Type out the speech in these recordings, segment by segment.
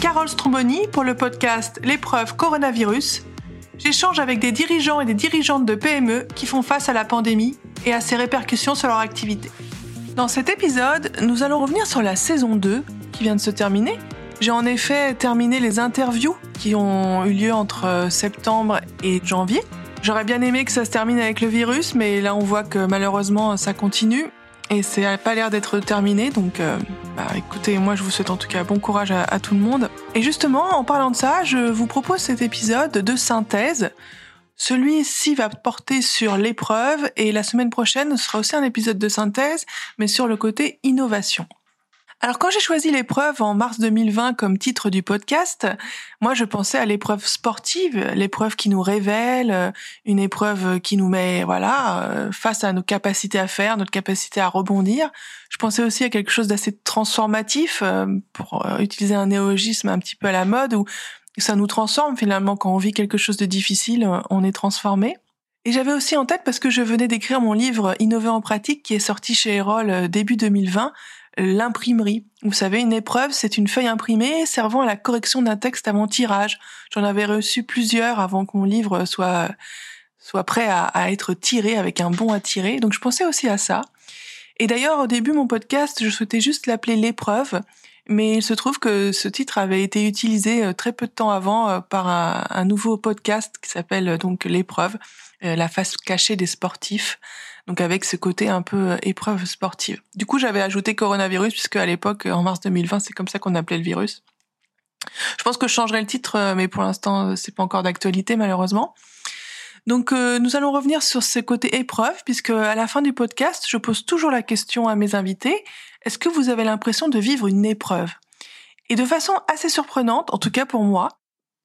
Carole Stromboni pour le podcast L'épreuve coronavirus. J'échange avec des dirigeants et des dirigeantes de PME qui font face à la pandémie et à ses répercussions sur leur activité. Dans cet épisode, nous allons revenir sur la saison 2 qui vient de se terminer. J'ai en effet terminé les interviews qui ont eu lieu entre septembre et janvier. J'aurais bien aimé que ça se termine avec le virus, mais là on voit que malheureusement ça continue et ça n'a pas l'air d'être terminé. Donc, euh, bah, écoutez, moi je vous souhaite en tout cas bon courage à, tout le monde. Et justement, en parlant de ça, je vous propose cet épisode de synthèse. Celui-ci va porter sur l'épreuve et la semaine prochaine sera aussi un épisode de synthèse, mais sur le côté innovation. Alors quand j'ai choisi l'épreuve en mars 2020 comme titre du podcast, moi je pensais à l'épreuve sportive, l'épreuve qui nous révèle, euh, une épreuve qui nous met voilà euh, face à nos capacités à faire, notre capacité à rebondir. Je pensais aussi à quelque chose d'assez transformatif euh, pour utiliser un néologisme un petit peu à la mode où ça nous transforme finalement quand on vit quelque chose de difficile, on est transformé. Et j'avais aussi en tête parce que je venais d'écrire mon livre Innover en pratique qui est sorti chez Erol début 2020 l'imprimerie. Vous savez, une épreuve, c'est une feuille imprimée servant à la correction d'un texte avant tirage. J'en avais reçu plusieurs avant que mon livre soit soit prêt à, être tiré avec un bon à tirer. Donc je pensais aussi à ça. Et d'ailleurs, au début, mon podcast, je souhaitais juste l'appeler l'épreuve. Mais il se trouve que ce titre avait été utilisé euh, très peu de temps avant euh, par un, nouveau podcast qui s'appelle euh, donc l'épreuve, la face cachée des sportifs donc avec ce côté un peu euh, épreuve sportive. Du coup, j'avais ajouté coronavirus puisque à l'époque, en mars 2020, c'est comme ça qu'on appelait le virus. Je pense que je changerai le titre, euh, mais pour l'instant, euh, c'est pas encore d'actualité malheureusement. Donc, nous allons revenir sur ce côté épreuve, puisque à la fin du podcast, je pose toujours la question à mes invités est-ce que vous avez l'impression de vivre une épreuve? Et de façon assez surprenante, en tout cas pour moi,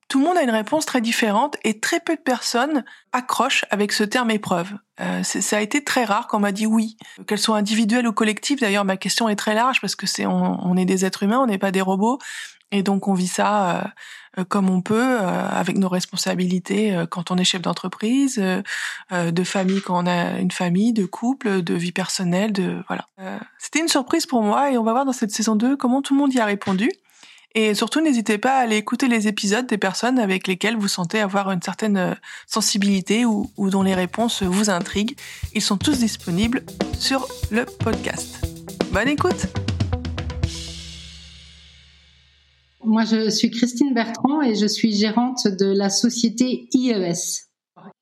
tout le monde a une réponse très différente et très peu de personnes accrochent avec ce terme épreuve. Euh, ça a été très rare qu'on m'a dit oui, qu'elle soit individuelle ou collective. D'ailleurs, ma question est très large parce que c'est on, est des êtres humains, on n'est pas des robots, et donc on vit ça euh, euh, comme on peut, avec nos responsabilités quand on est chef d'entreprise, de famille quand on a une famille, de couple, de vie personnelle, de voilà. C'était une surprise pour moi et on va voir dans cette saison 2 comment tout le monde y a répondu. Et surtout, n'hésitez pas à aller écouter les épisodes des personnes avec lesquelles vous sentez avoir une certaine euh, sensibilité ou, dont les réponses vous intriguent. Ils sont tous disponibles sur le podcast. Bonne écoute Moi, je suis Christine Bertrand et je suis gérante de la société IES.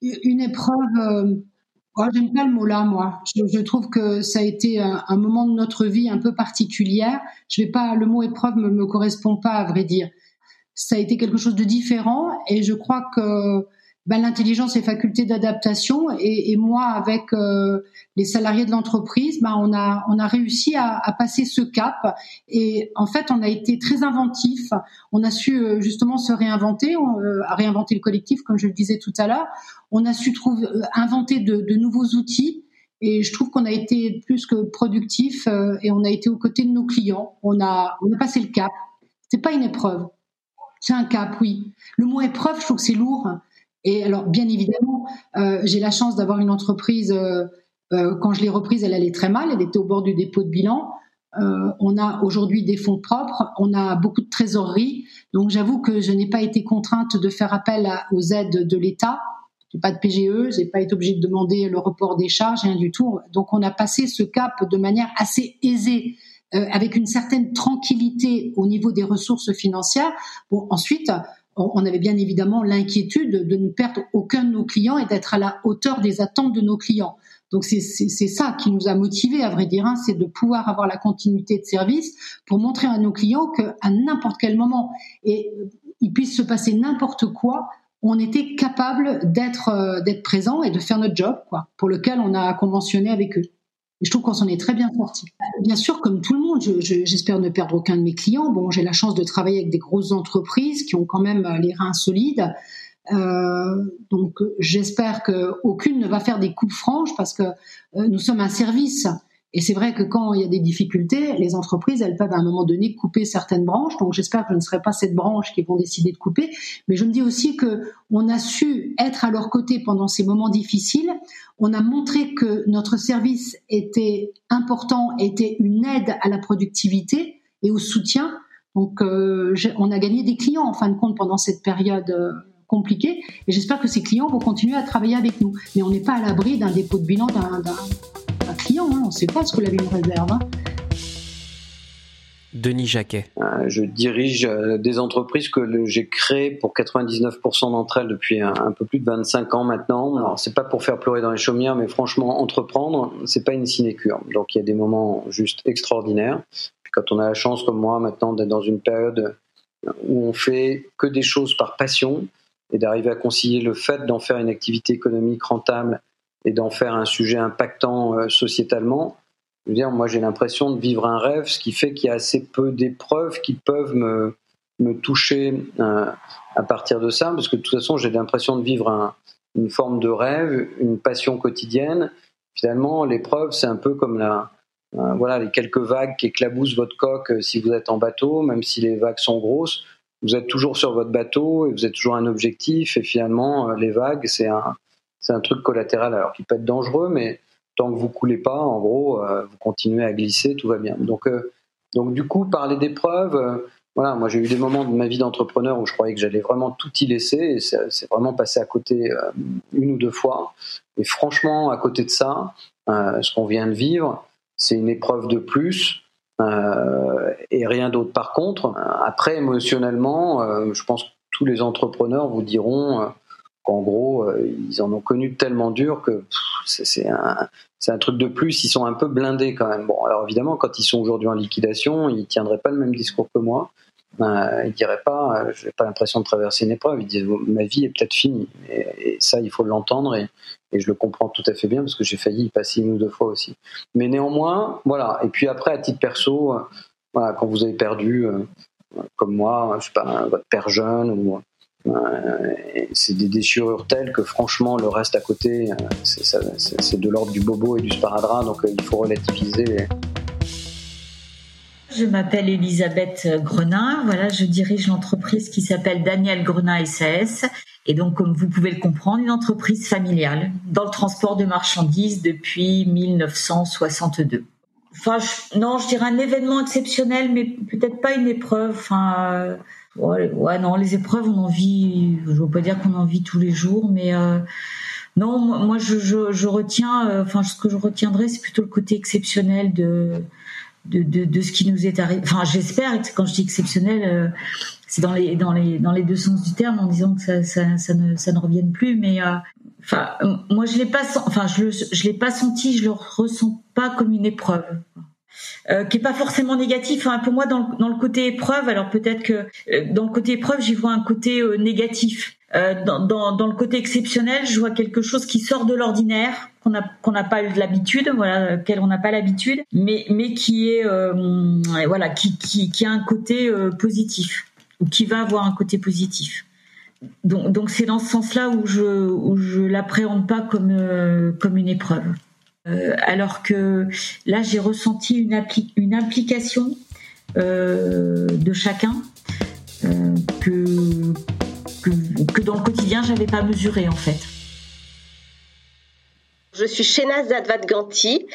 Une épreuve euh, Oh, j'aime pas le mot-là, moi. Je, trouve que ça a été un, moment de notre vie un peu particulière. Je vais pas, le mot épreuve me, me correspond pas, à vrai dire. Ça a été quelque chose de différent et je crois que ben, l'intelligence et faculté d'adaptation. Et, moi, avec euh, les salariés de l'entreprise, ben, on, a, on a réussi à, à, passer ce cap. Et en fait, on a été très inventif. On a su euh, justement se réinventer, euh, à réinventer le collectif, comme je le disais tout à l'heure. On a su trouver, inventer de, de, nouveaux outils. Et je trouve qu'on a été plus que productif et on a été aux côtés de nos clients. On a, on a passé le cap. C'est pas une épreuve. C'est un cap, oui. Le mot épreuve, je trouve que c'est lourd. Et alors, bien évidemment, euh, j'ai la chance d'avoir une entreprise. Euh, euh, quand je l'ai reprise, elle allait très mal. Elle était au bord du dépôt de bilan. on a aujourd'hui des fonds propres. On a beaucoup de trésorerie. Donc, j'avoue que je n'ai pas été contrainte de faire appel aux aides de l'État. J'ai pas de PGE. J'ai pas été obligée de demander le report des charges, rien du tout. Donc, on a passé ce cap de manière assez aisée. avec une certaine tranquillité au niveau des ressources financières. Bon, ensuite, on avait bien évidemment l'inquiétude de ne perdre aucun de nos clients et d'être à la hauteur des attentes de nos clients. Donc c'est ça qui nous a motivés, à vrai dire, hein, c'est de pouvoir avoir la continuité de service pour montrer à nos clients qu'à n'importe quel moment, et il puisse se passer n'importe quoi, on était capable d'être euh, d'être présent et de faire notre job, quoi, pour lequel on a conventionné avec eux. Et je trouve qu'on s'en est très bien sorti. Bien sûr, comme tout le monde, j'espère ne perdre aucun de mes clients. Bon, j'ai la chance de travailler avec des grosses entreprises qui ont quand même euh, les reins solides. Euh, donc, j'espère qu'aucune ne va faire des coupes franches parce que euh, nous sommes un service et c'est vrai que quand il y a des difficultés, les entreprises, elles peuvent à un moment donné couper certaines branches. Donc j'espère que je ne serai pas cette branche qui vont décider de couper. Mais je me dis aussi que on a su être à leur côté pendant ces moments difficiles. On a montré que notre service était important, était une aide à la productivité et au soutien. Donc, on a gagné des clients en fin de compte pendant cette période compliquée. Et j'espère que ces clients vont continuer à travailler avec nous. Mais on n'est pas à l'abri d'un dépôt de bilan d'un. On ne sait pas ce que la vie nous réserve. Hein. Denis Jacquet. Euh, je dirige euh, des entreprises que j'ai créées pour 99% d'entre elles depuis un, peu plus de 25 ans maintenant. Alors c'est pas pour faire pleurer dans les chaumières, mais franchement entreprendre, c'est pas une sinécure. Donc il y a des moments juste extraordinaires. Puis quand on a la chance comme moi maintenant d'être dans une période où on fait que des choses par passion et d'arriver à concilier le fait d'en faire une activité économique rentable et d'en faire un sujet impactant euh, sociétalement, je veux dire, moi j'ai l'impression de vivre un rêve, ce qui fait qu'il y a assez peu d'épreuves qui peuvent me, me toucher euh, à partir de ça, parce que de toute façon j'ai l'impression de vivre une forme de rêve, une passion quotidienne. Finalement, l'épreuve, c'est un peu comme la, euh, voilà, les quelques vagues qui éclaboussent votre coque euh, si vous êtes en bateau, même si les vagues sont grosses, vous êtes toujours sur votre bateau et vous êtes toujours un objectif. Et finalement, les vagues, c'est un, c'est un truc collatéral, alors qui peut être dangereux, mais tant que vous coulez pas, en gros, euh, vous continuez à glisser, tout va bien. Donc, euh, donc du coup, parler d'épreuves, euh, voilà, moi j'ai eu des moments de ma vie d'entrepreneur où je croyais que j'allais vraiment tout y laisser, et c'est vraiment passé à côté une ou deux fois. Et franchement, à côté de ça, ce qu'on vient de vivre, c'est une épreuve de plus. et rien d'autre. Par contre, après émotionnellement, je pense que tous les entrepreneurs vous diront qu'en gros, euh, ils en ont connu tellement dur que c'est un, truc de plus. Ils sont un peu blindés quand même. Bon, alors évidemment, quand ils sont aujourd'hui en liquidation, ils tiendraient pas le même discours que moi. Euh, ils diraient pas, euh, je n'ai pas l'impression de traverser une épreuve. Ils disent, ma vie est peut-être finie. Et, ça, il faut l'entendre et, je le comprends tout à fait bien parce que j'ai failli y passer une ou deux fois aussi. Mais néanmoins, voilà. Et puis après, à titre perso, euh, quand vous avez perdu, comme moi, je sais pas, votre père jeune ou euh, c'est des déchirures telles que franchement le reste à côté, euh, c'est de l'ordre du bobo et du sparadrap, donc euh, il faut relativiser. Je m'appelle Elisabeth Grenin, voilà, je dirige l'entreprise qui s'appelle Daniel Grenin SAS, et donc comme vous pouvez le comprendre, une entreprise familiale dans le transport de marchandises depuis 1962. Enfin, non, je dirais un événement exceptionnel, mais peut-être pas une épreuve. Ouais, ouais, non, les épreuves, on en vit, je veux pas dire qu'on en vit tous les jours, mais euh, non, moi, je, je, retiens, euh, enfin, ce que je retiendrai, c'est plutôt le côté exceptionnel de, de, de, de, ce qui nous est arrivé. Enfin, j'espère, quand je dis exceptionnel, euh, c'est dans les, dans, les, dans les deux sens du terme, en disant que ça, ça, ça, ne, ne revienne plus, mais enfin, moi, je l'ai pas, je, je l'ai pas senti, je le ressens pas comme une épreuve. Euh, qui est pas forcément négatif. Hein. Pour moi, dans le, côté épreuve, alors peut-être que euh, dans le côté épreuve, j'y vois un côté euh, négatif. Dans, le côté exceptionnel, je vois quelque chose qui sort de l'ordinaire, qu'on n'a qu'on pas l'habitude, voilà, n'a pas l'habitude, mais mais qui est voilà, qui, qui a un côté positif ou qui va avoir un côté positif. Donc donc c'est dans ce sens-là où je où je l'appréhende pas comme comme une épreuve. Euh, alors que là, j'ai ressenti une, implication euh, de chacun euh, que, dans le quotidien, j'avais pas mesuré en fait. Je suis Shenaz Zadvat-Ganti,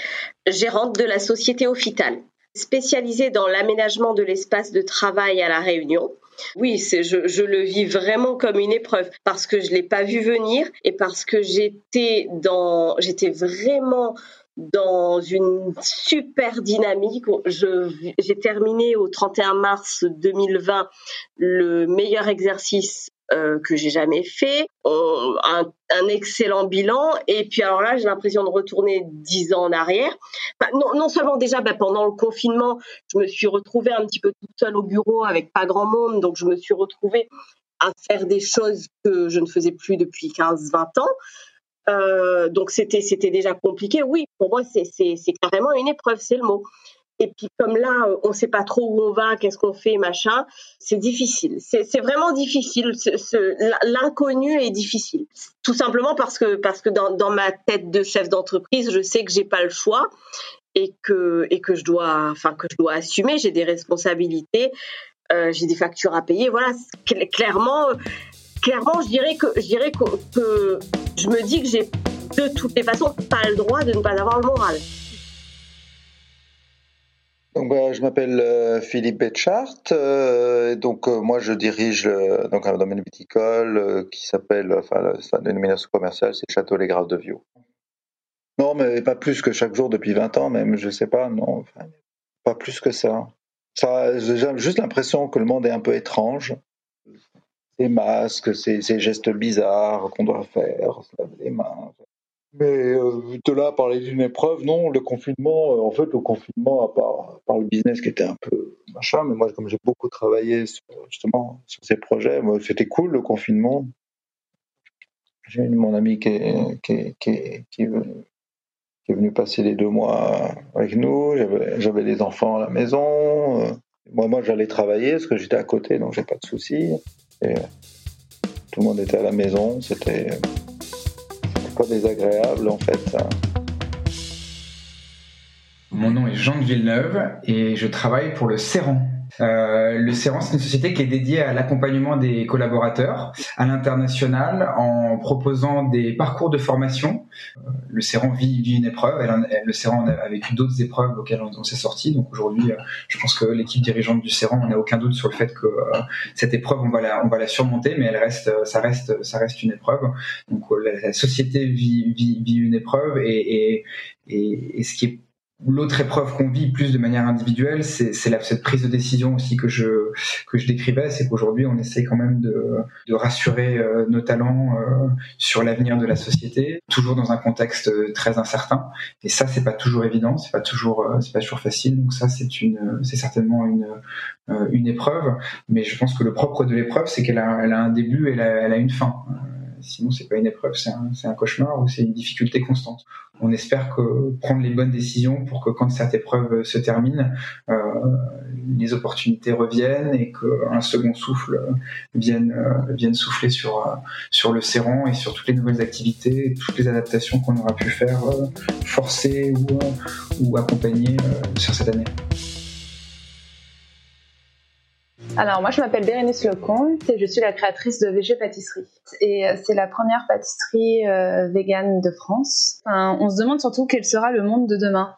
gérante de la société Ophital, spécialisée dans l'aménagement de l'espace de travail à La Réunion. Oui, c'est, je, le vis vraiment comme une épreuve parce que je l'ai pas vu venir et parce que j'étais dans, j'étais vraiment dans une super dynamique. j'ai terminé au 31 mars 2020 le meilleur exercice euh, que j'ai jamais fait, un, excellent bilan. Et puis alors là, j'ai l'impression de retourner dix ans en arrière. non, non, seulement déjà bah, pendant le confinement, je me suis retrouvée un petit peu toute seule au bureau avec pas grand monde, donc je me suis retrouvée à faire des choses que je ne faisais plus depuis 15-20 ans. Euh, donc c'était c'était déjà compliqué. Oui, pour moi c'est carrément une épreuve, c'est le mot. Et puis comme là, on ne sait pas trop où on va, qu'est-ce qu'on fait, machin, c'est difficile. C'est vraiment difficile. L'inconnu est difficile. Tout simplement parce que parce que dans, ma tête de chef d'entreprise, je sais que j'ai pas le choix et que et que je dois enfin que je dois assumer. J'ai des responsabilités. Euh, j'ai des factures à payer. Voilà, clairement, clairement, je dirais que je dirais que, que je me dis que j'ai de toutes les façons pas le droit de ne pas avoir le moral. Donc, bah, je m'appelle euh, Philippe Betchart. Euh, donc, euh, moi, je dirige donc un domaine viticole qui s'appelle, enfin, sa dénomination commerciale, c'est Château Les Graves de Viau. Non, mais pas plus que chaque jour depuis 20 ans, même, je sais pas, non, pas plus que ça. ça J'ai juste l'impression que le monde est un peu étrange. Ces masques, ces, ces gestes bizarres qu'on doit faire, se laver les mains. Mais euh, de là parler d'une épreuve, non, le confinement, euh, en fait, le confinement, à part, par le business qui était un peu machin, mais moi, comme j'ai beaucoup travaillé justement sur ces projets, c'était cool le confinement. J'ai mon ami qui est, qui, est qui, venu, passer les deux mois avec nous, j'avais les enfants à la maison. Euh, moi, moi j'allais travailler parce que j'étais à côté, donc j'ai pas de soucis. Et tout le monde était à la maison, c'était désagréable en fait. Mon nom est Jean de Villeneuve et je travaille pour le Serran. Euh, le CERAN, c'est une société qui est dédiée à l'accompagnement des collaborateurs à l'international en proposant des parcours de formation. Euh, le CERAN vit, une épreuve, le CERAN a vécu d'autres épreuves auxquelles on, s'est sorti. Donc aujourd'hui, euh, je pense que l'équipe dirigeante du CERAN, on n'a aucun doute sur le fait que cette épreuve, on va la, surmonter, mais elle reste, ça reste, ça reste une épreuve. Donc la, société vit, une épreuve et, et ce qui est L'autre épreuve qu'on vit plus de manière individuelle, c'est cette prise de décision aussi que je que je décrivais, c'est qu'aujourd'hui on essaie quand même de, de rassurer euh, nos talents euh, sur l'avenir de la société, toujours dans un contexte euh, très incertain. Et ça, c'est pas toujours évident, c'est pas toujours c'est pas toujours facile. Donc ça, c'est une c'est certainement une une épreuve. Mais je pense que le propre de l'épreuve, c'est qu'elle a elle a un début, elle a elle a une fin. Sinon, c'est pas une épreuve, c'est un, cauchemar ou c'est une difficulté constante. On espère que prendre les bonnes décisions pour que quand cette épreuve se termine, euh, les opportunités reviennent et qu'un second souffle vienne, euh, souffler sur, euh, sur le serrant et sur toutes les nouvelles activités, toutes les adaptations qu'on aura pu faire, forcer ou, ou sur cette année. Alors moi je m'appelle Bérénice Lecomte et je suis la créatrice de VG Pâtisserie. Et euh, c'est la première pâtisserie euh, végane de France. on se demande surtout quel sera le monde de demain.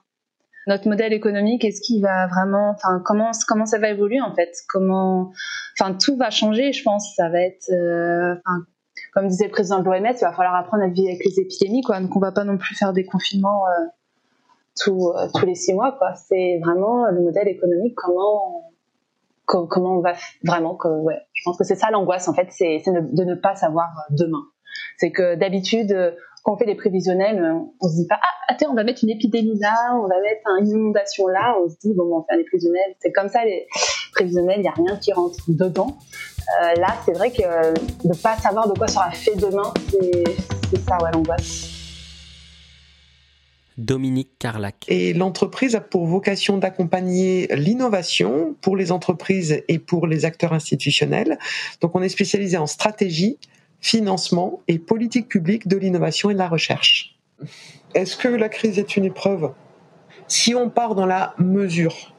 Notre modèle économique, est-ce qu'il va vraiment, enfin comment comment ça va évoluer en fait? Comment, enfin tout va changer, je pense. Ça va être, euh, comme disait le président de l'OMS, il va falloir apprendre à vivre avec les épidémies, quoi. Donc on va pas non plus faire des confinements tous tous les six mois, quoi. C'est vraiment le modèle économique, comment comment on va vraiment que ouais. Je pense que c'est ça l'angoisse en fait c'est de ne pas savoir demain. C'est que d'habitude quand on fait des prévisionnels on se dit pas ah attends on va mettre une épidémie là on va mettre une inondation là on se dit bon on va faire des prévisionnels. C'est comme ça les prévisionnels il y a rien qui rentre dedans. Euh, là c'est vrai que de pas savoir de quoi sera fait demain c'est ça ouais l'angoisse Dominique Carlac. Et l'entreprise a pour vocation d'accompagner l'innovation pour les entreprises et pour les acteurs institutionnels. Donc on est spécialisé en stratégie, financement et politique publique de l'innovation et de la recherche. Est-ce que la crise est une épreuve? Si on part dans la mesure,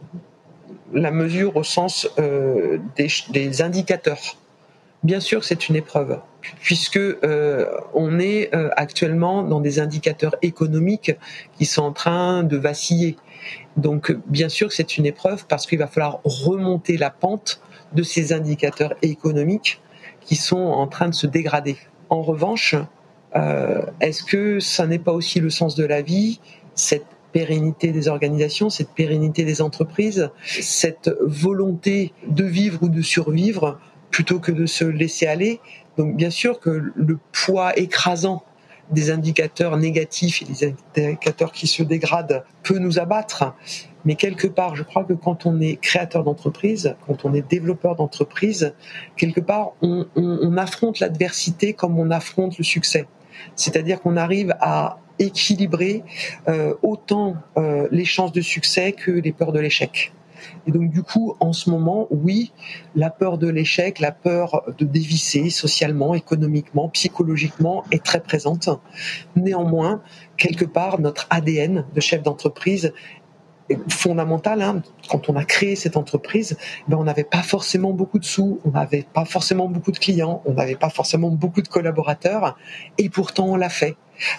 la mesure au sens euh, des, des indicateurs, bien sûr c'est une épreuve puisque euh, on est euh, actuellement dans des indicateurs économiques qui sont en train de vaciller. Donc bien sûr c'est une épreuve parce qu'il va falloir remonter la pente de ces indicateurs économiques qui sont en train de se dégrader. En revanche, euh, est-ce que ça n'est pas aussi le sens de la vie, cette pérennité des organisations, cette pérennité des entreprises, cette volonté de vivre ou de survivre plutôt que de se laisser aller donc bien sûr que le poids écrasant des indicateurs négatifs et des indicateurs qui se dégradent peut nous abattre. Mais quelque part, je crois que quand on est créateur d'entreprise, quand on est développeur d'entreprise, quelque part, on, affronte l'adversité comme on affronte le succès. C'est-à-dire qu'on arrive à équilibrer euh, autant euh, les chances de succès que les peurs de l'échec. Et donc du coup, en ce moment, oui, la peur de l'échec, la peur de dévisser socialement, économiquement, psychologiquement est très présente. Néanmoins, quelque part, notre ADN de chef d'entreprise fondamental. Hein. Quand on a créé cette entreprise, ben on n'avait pas forcément beaucoup de sous, on n'avait pas forcément beaucoup de clients, on n'avait pas forcément beaucoup de collaborateurs, et pourtant on l'a fait.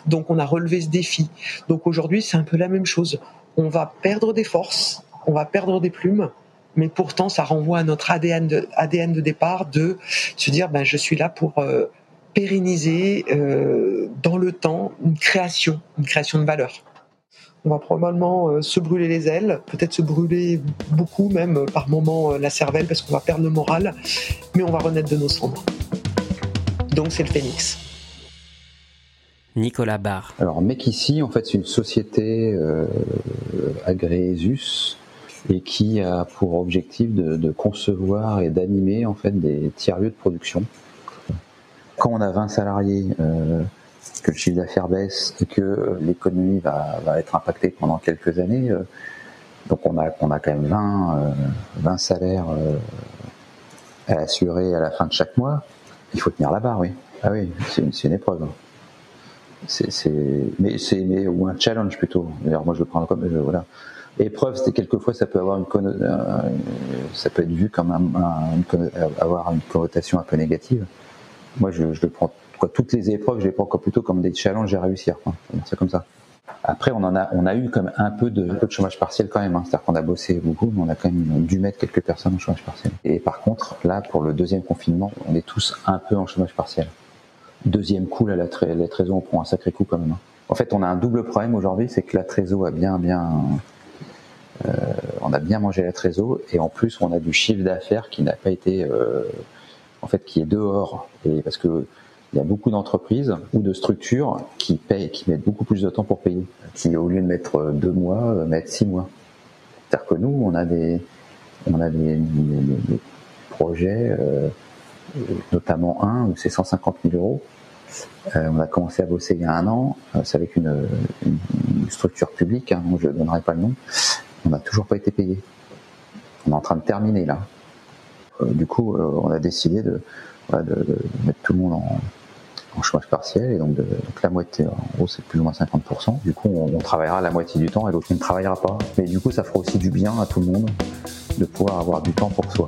Donc on a relevé ce défi. Donc aujourd'hui, c'est un peu la même chose. On va perdre des forces, on va perdre des plumes, mais pourtant ça renvoie à notre ADN de, ADN de départ de se dire ben je suis là pour euh, pérenniser euh, dans le temps une création, une création de valeur. On va probablement euh, se brûler les ailes, peut-être se brûler beaucoup même par moments la cervelle parce qu'on va perdre le moral, mais on va renaître de nos cendres. Donc c'est le phénix. Nicolas Barr. Alors Mec ici, en fait, c'est une société euh, agréée ZUS et qui a pour objectif de, concevoir et d'animer en fait des tiers-lieux de production. Quand on a 20 salariés, euh, que le chiffre d'affaires baisse et que l'économie va, être impactée pendant quelques années, euh, donc on a, on a quand même 20, 20 salaires à assurer à la fin de chaque mois, il faut tenir la barre, oui. Ah oui, c'est une, une épreuve c'est mais c'est ou un challenge plutôt. D'ailleurs moi je le prends comme euh, voilà. Épreuve, c'est quelquefois ça peut avoir une euh, ça peut être vu comme un, avoir une connotation un peu négative. Moi je, le prends quoi toutes les épreuves, je les prends plutôt comme des challenges à réussir. C'est comme ça. Après, on en a, on a eu comme un peu de, un peu de chômage partiel quand même. Hein. C'est-à-dire qu'on a bossé beaucoup, mais on a quand même dû mettre quelques personnes en chômage partiel. Et par contre, là, pour le deuxième confinement, on est tous un peu en chômage partiel deuxième coup, là, la, la trésor, on prend un sacré coup quand même. Hein. En fait, on a un double problème aujourd'hui, c'est que la trésor a bien, bien, euh, on a bien mangé la trésor, et en plus, on a du chiffre d'affaires qui n'a pas été, euh, en fait, qui est dehors. Parce que il y a beaucoup d'entreprises ou de structures qui payent, qui mettent beaucoup plus de temps pour payer, qui au lieu de mettre deux mois, euh, mettent six mois. C'est-à-dire que nous, on a des, on a des, projets. Euh, notamment un où c'est 150 000 euros. Euh, on a commencé à bosser il y a un an. Euh, c'est avec une, structure publique, hein, je ne donnerai pas le nom. On n'a toujours pas été payé. On est en train de terminer là. Euh, du coup, on a décidé de, mettre tout le monde en, chômage partiel et donc, de, la moitié, en gros, c'est plus ou moins 50%. Du coup, on, on travaillera la moitié du temps et l'autre ne travaillera pas. Mais du coup, ça fera aussi du bien à tout le monde de pouvoir avoir du temps pour soi.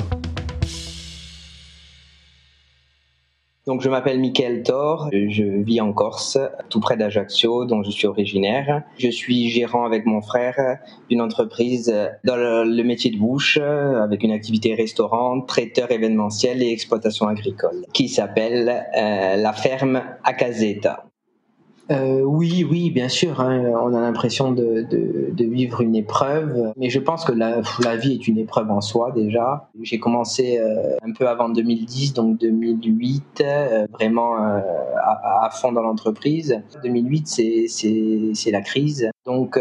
Donc je m'appelle Mickaël Thor, je vis en Corse, tout près d'Ajaccio, dont je suis originaire. Je suis gérant avec mon frère d'une entreprise dans le métier de bouche, avec une activité restaurant, traiteur événementiel et exploitation agricole, qui s'appelle euh, la ferme Acazeta. Euh, oui, oui, bien sûr. Hein, on a l'impression de, vivre une épreuve, mais je pense que la, vie est une épreuve en soi déjà. J'ai commencé euh, un peu avant 2010, donc 2008, euh, vraiment à, fond dans l'entreprise. 2008, c'est la crise. Donc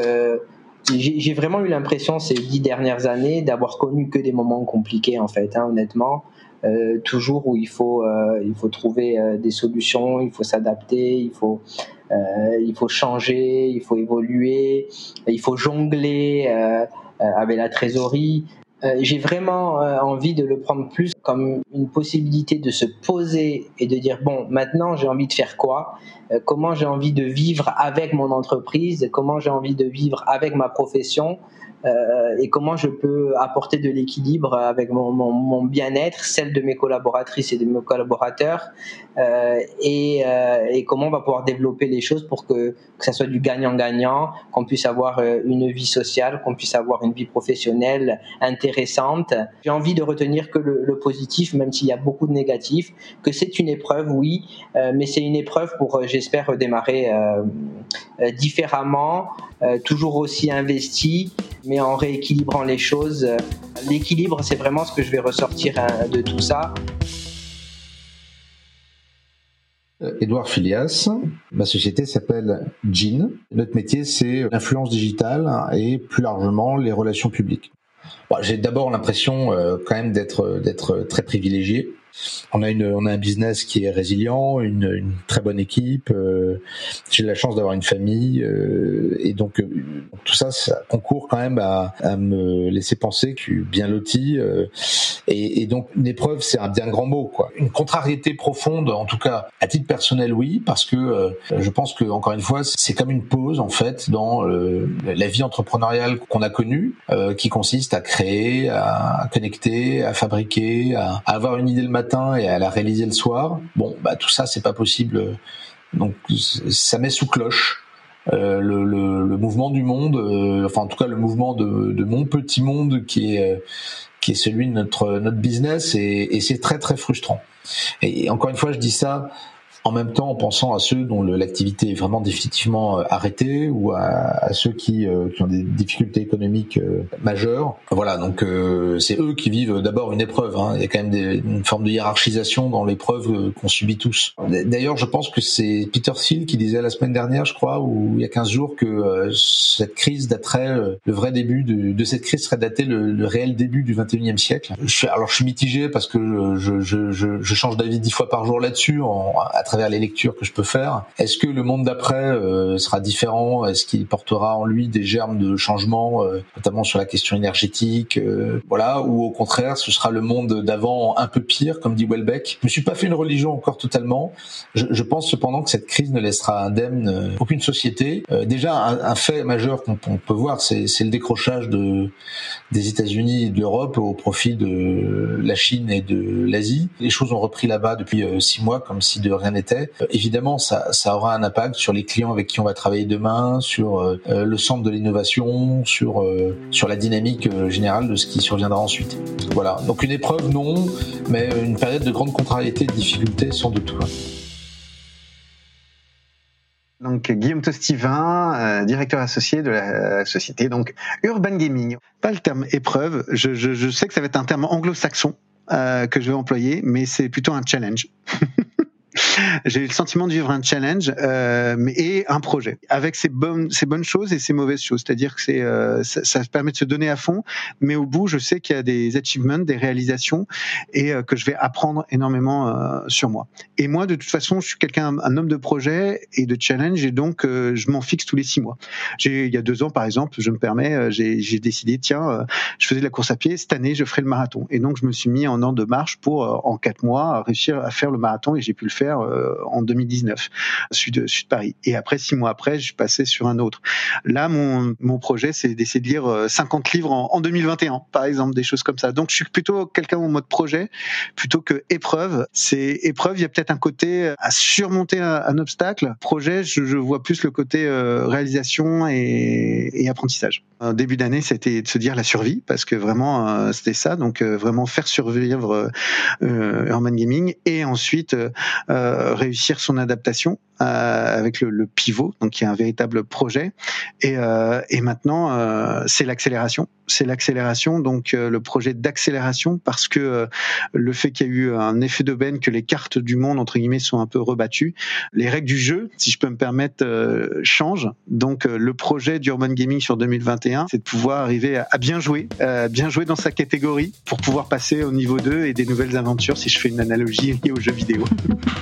j'ai vraiment eu l'impression ces dix dernières années d'avoir connu que des moments compliqués en fait, hein, honnêtement. Toujours où il faut, trouver des solutions, il faut s'adapter, il faut, il faut changer, il faut évoluer, il faut jongler avec la trésorerie. J'ai vraiment envie de le prendre plus comme une possibilité de se poser et de dire bon maintenant j'ai envie de faire quoi? Comment j'ai envie de vivre avec mon entreprise? Comment j'ai envie de vivre avec ma profession? Euh, et comment je peux apporter de l'équilibre avec mon, mon, mon bien-être, celle de mes collaboratrices et de mes collaborateurs, euh, et, euh, et, comment on va pouvoir développer les choses pour que, que ça soit du gagnant-gagnant, qu'on puisse avoir euh, une vie sociale, qu'on puisse avoir une vie professionnelle intéressante. J'ai envie de retenir que le, le positif, même s'il y a beaucoup de négatifs, que c'est une épreuve, oui, euh, mais c'est une épreuve pour, j'espère, démarrer différemment, toujours aussi investi mais en rééquilibrant les choses. L'équilibre, c'est vraiment ce que je vais ressortir hein, de tout ça. Euh, Filias, ma société s'appelle Jean. Notre métier, c'est l'influence digitale et plus largement les relations publiques. J'ai d'abord l'impression euh, quand même d'être très privilégié on a une, on a un business qui est résilient, une, une très bonne équipe. Euh, j'ai la chance d'avoir une famille euh, et donc euh, tout ça, ça concourt quand même à, à, me laisser penser que je suis bien loti. Et, et, donc une épreuve, c'est un bien grand mot, quoi. Une contrariété profonde, en tout cas à titre personnel, oui, parce que je pense que encore une fois, c'est comme une pause en fait dans la vie entrepreneuriale qu'on a connue, qui consiste à créer, à connecter, à fabriquer, à, avoir une idée le matin et à la réaliser le soir. Bon, bah tout ça c'est pas possible. Donc ça met sous cloche. le, le, mouvement du monde, enfin en tout cas le mouvement de, mon petit monde qui est qui est celui de notre notre business et c'est très très frustrant. Et encore une fois, je dis ça en même temps en pensant à ceux dont l'activité est vraiment définitivement euh, arrêtée ou à, ceux qui, euh, qui, ont des difficultés économiques euh, majeures. Voilà, donc c'est eux qui vivent d'abord une épreuve. Hein. Il y a quand même des, une forme de hiérarchisation dans l'épreuve qu'on subit tous. D'ailleurs, je pense que c'est Peter Thiel qui disait la semaine dernière, je crois, ou il y a 15 jours, que cette crise daterait, le vrai début de, de cette crise serait daté le, le, réel début du 21e siècle. Je alors je suis mitigé parce que je, je, je, change d'avis dix fois par jour là-dessus à travers les lectures que je peux faire. Est-ce que le monde d'après euh, sera différent? Est-ce qu'il portera en lui des germes de changement, euh, notamment sur la question énergétique euh, Voilà, ou au contraire, ce sera le monde d'avant un peu pire, comme dit Welbeck? Je me suis pas fait une religion encore totalement. Je, je pense cependant que cette crise ne laissera indemne aucune société. déjà, un, un, fait majeur qu'on peut voir, c'est le décrochage de des États-Unis et de l'Europe au profit de la Chine et de l'Asie. Les choses ont repris là-bas depuis six mois, comme si de rien n'était. Euh, évidemment, ça, aura un impact sur les clients avec qui on va travailler demain, sur euh, euh, le centre de l'innovation, sur sur la dynamique générale de ce qui surviendra ensuite. Voilà. Donc une épreuve non, mais une période de grande contrariété et de difficulté sans doute. Donc Guillaume Tostivin, directeur associé de la société donc Urban Gaming. Pas le terme épreuve, je sais que ça va être un terme anglo-saxon que je vais employer, mais c'est plutôt un challenge. j'ai eu le sentiment de vivre un challenge euh, et un projet avec ses bonnes, ses bonnes choses et ses mauvaises choses. C'est-à-dire que euh, ça, ça, permet de se donner à fond, mais au bout, je sais qu'il y a des achievements, des réalisations et euh, que je vais apprendre énormément euh, sur moi. Et moi, de toute façon, je suis quelqu'un, un homme de projet et de challenge, et donc euh, je m'en fixe tous les six mois. Il y a deux ans, par exemple, je me permets, j'ai, j'ai décidé, tiens, je faisais de la course à pied, cette année, je ferai le marathon. Et donc, je me suis mis en ordre de marche pour, en quatre mois, réussir à faire le marathon et j'ai pu le faire euh, en 2019, sud sud Paris. Et après, six mois après, je passais sur un autre. Là, mon, mon projet, c'est d'essayer de lire 50 euh, livres en, 2021, par exemple, des choses comme ça. Donc, je suis plutôt quelqu'un en mode projet plutôt que épreuve. C'est épreuve, il y a peut-être un côté à surmonter un, obstacle. Projet, je, vois plus le côté euh, réalisation et, apprentissage. Un début d'année, c'était de se dire la survie, parce que vraiment, c'était ça. Donc, vraiment faire survivre euh, Urban Gaming et ensuite euh, réussir son adaptation euh, avec le, le, pivot, donc qui est un véritable projet. Et, euh, et maintenant, euh, c'est l'accélération. C'est l'accélération, donc le projet d'accélération, parce que le fait qu'il y a eu un effet d'aubaine, que les cartes du monde entre guillemets sont un peu rebattues, les règles du jeu, si je peux me permettre, changent. Donc le projet d'Urban Gaming sur 2021, c'est de pouvoir arriver à, à bien jouer, à bien jouer dans sa catégorie pour pouvoir passer au niveau 2 et des nouvelles aventures, si je fais une analogie liée aux jeux vidéo.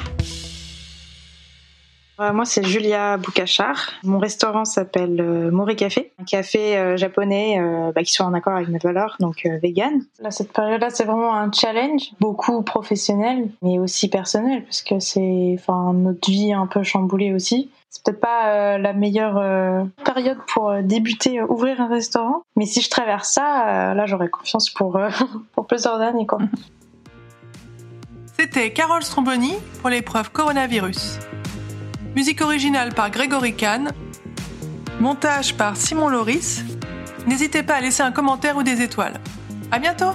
Euh, moi, c'est Julia Boukachar. Mon restaurant s'appelle euh, Mori Café, un café euh, japonais bah, qui soit en accord avec mes valeurs, donc vegan. Cette période-là, c'est vraiment un challenge, beaucoup professionnel, mais aussi personnel, parce que c'est, notre vie un peu chamboulée aussi. C'est peut-être pas la meilleure période pour débuter, ouvrir un restaurant, mais si je traverse ça, là, j'aurai confiance pour pour plusieurs années, quoi. C'était Carole Stromboni pour l'épreuve coronavirus. Musique originale par Grégory Kahn. Montage par Simon Loris. N'hésitez pas à laisser un commentaire ou des étoiles. À bientôt!